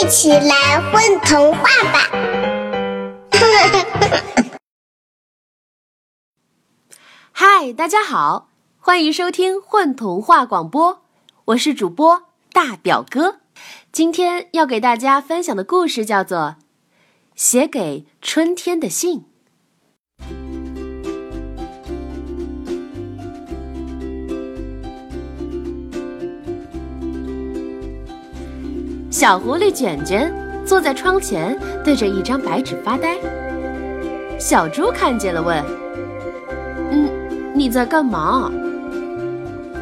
一起来混童话吧！嗨，大家好，欢迎收听混童话广播，我是主播大表哥。今天要给大家分享的故事叫做《写给春天的信》。小狐狸卷卷坐在窗前，对着一张白纸发呆。小猪看见了，问：“嗯，你在干嘛？”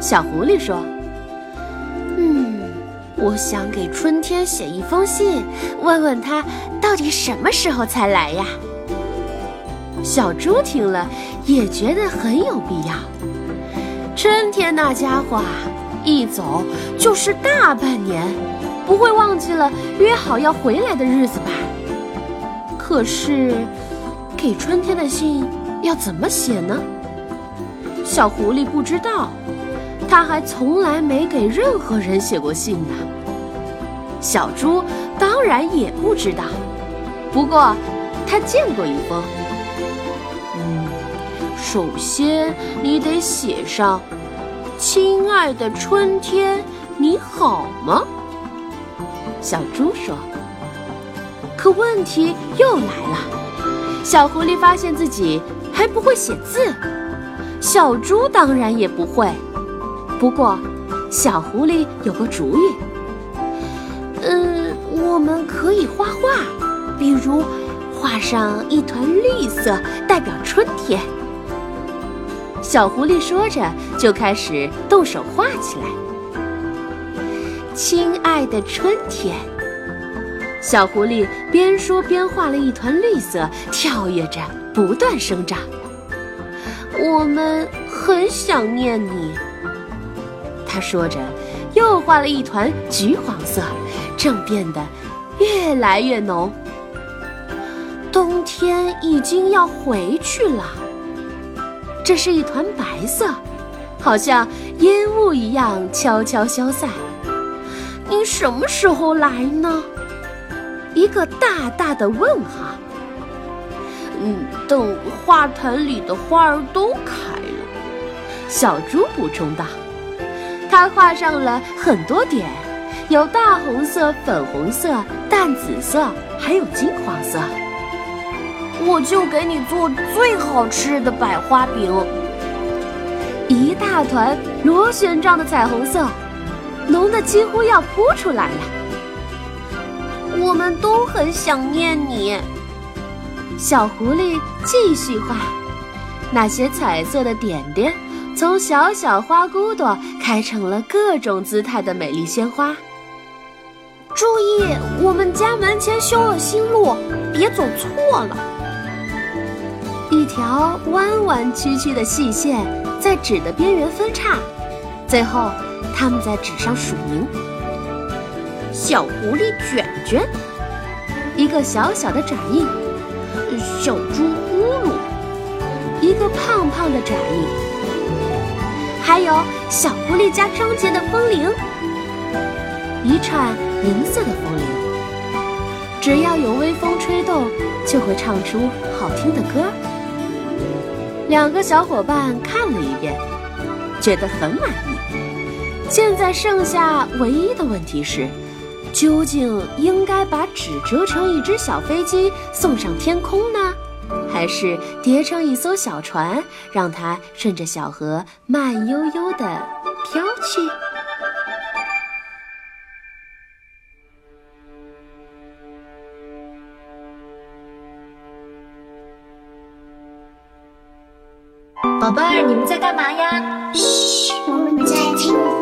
小狐狸说：“嗯，我想给春天写一封信，问问他到底什么时候才来呀。”小猪听了也觉得很有必要。春天那家伙，一走就是大半年。不会忘记了约好要回来的日子吧？可是，给春天的信要怎么写呢？小狐狸不知道，他还从来没给任何人写过信呢。小猪当然也不知道，不过他见过一封。嗯，首先你得写上：“亲爱的春天，你好吗？”小猪说：“可问题又来了，小狐狸发现自己还不会写字，小猪当然也不会。不过，小狐狸有个主意。嗯，我们可以画画，比如画上一团绿色，代表春天。”小狐狸说着，就开始动手画起来。亲爱的春天，小狐狸边说边画了一团绿色，跳跃着不断生长。我们很想念你，他说着，又画了一团橘黄色，正变得越来越浓。冬天已经要回去了，这是一团白色，好像烟雾一样悄悄消散。你什么时候来呢？一个大大的问号。嗯，等花坛里的花儿都开了。小猪补充道。他画上了很多点，有大红色、粉红色、淡紫色，还有金黄色。我就给你做最好吃的百花饼。一大团螺旋状的彩虹色。浓的几乎要扑出来了。我们都很想念你。小狐狸继续画，那些彩色的点点从小小花骨朵开成了各种姿态的美丽鲜花。注意，我们家门前修了新路，别走错了。一条弯弯曲曲的细线在纸的边缘分叉，最后。他们在纸上署名：小狐狸卷卷，一个小小的爪印；小猪咕噜，一个胖胖的爪印；还有小狐狸家窗前的风铃，一串银色的风铃。只要有微风吹动，就会唱出好听的歌。两个小伙伴看了一遍，觉得很满意。现在剩下唯一的问题是，究竟应该把纸折成一只小飞机送上天空呢，还是叠成一艘小船，让它顺着小河慢悠悠地飘去？宝贝儿，你们在干嘛呀？嘘，我们在听。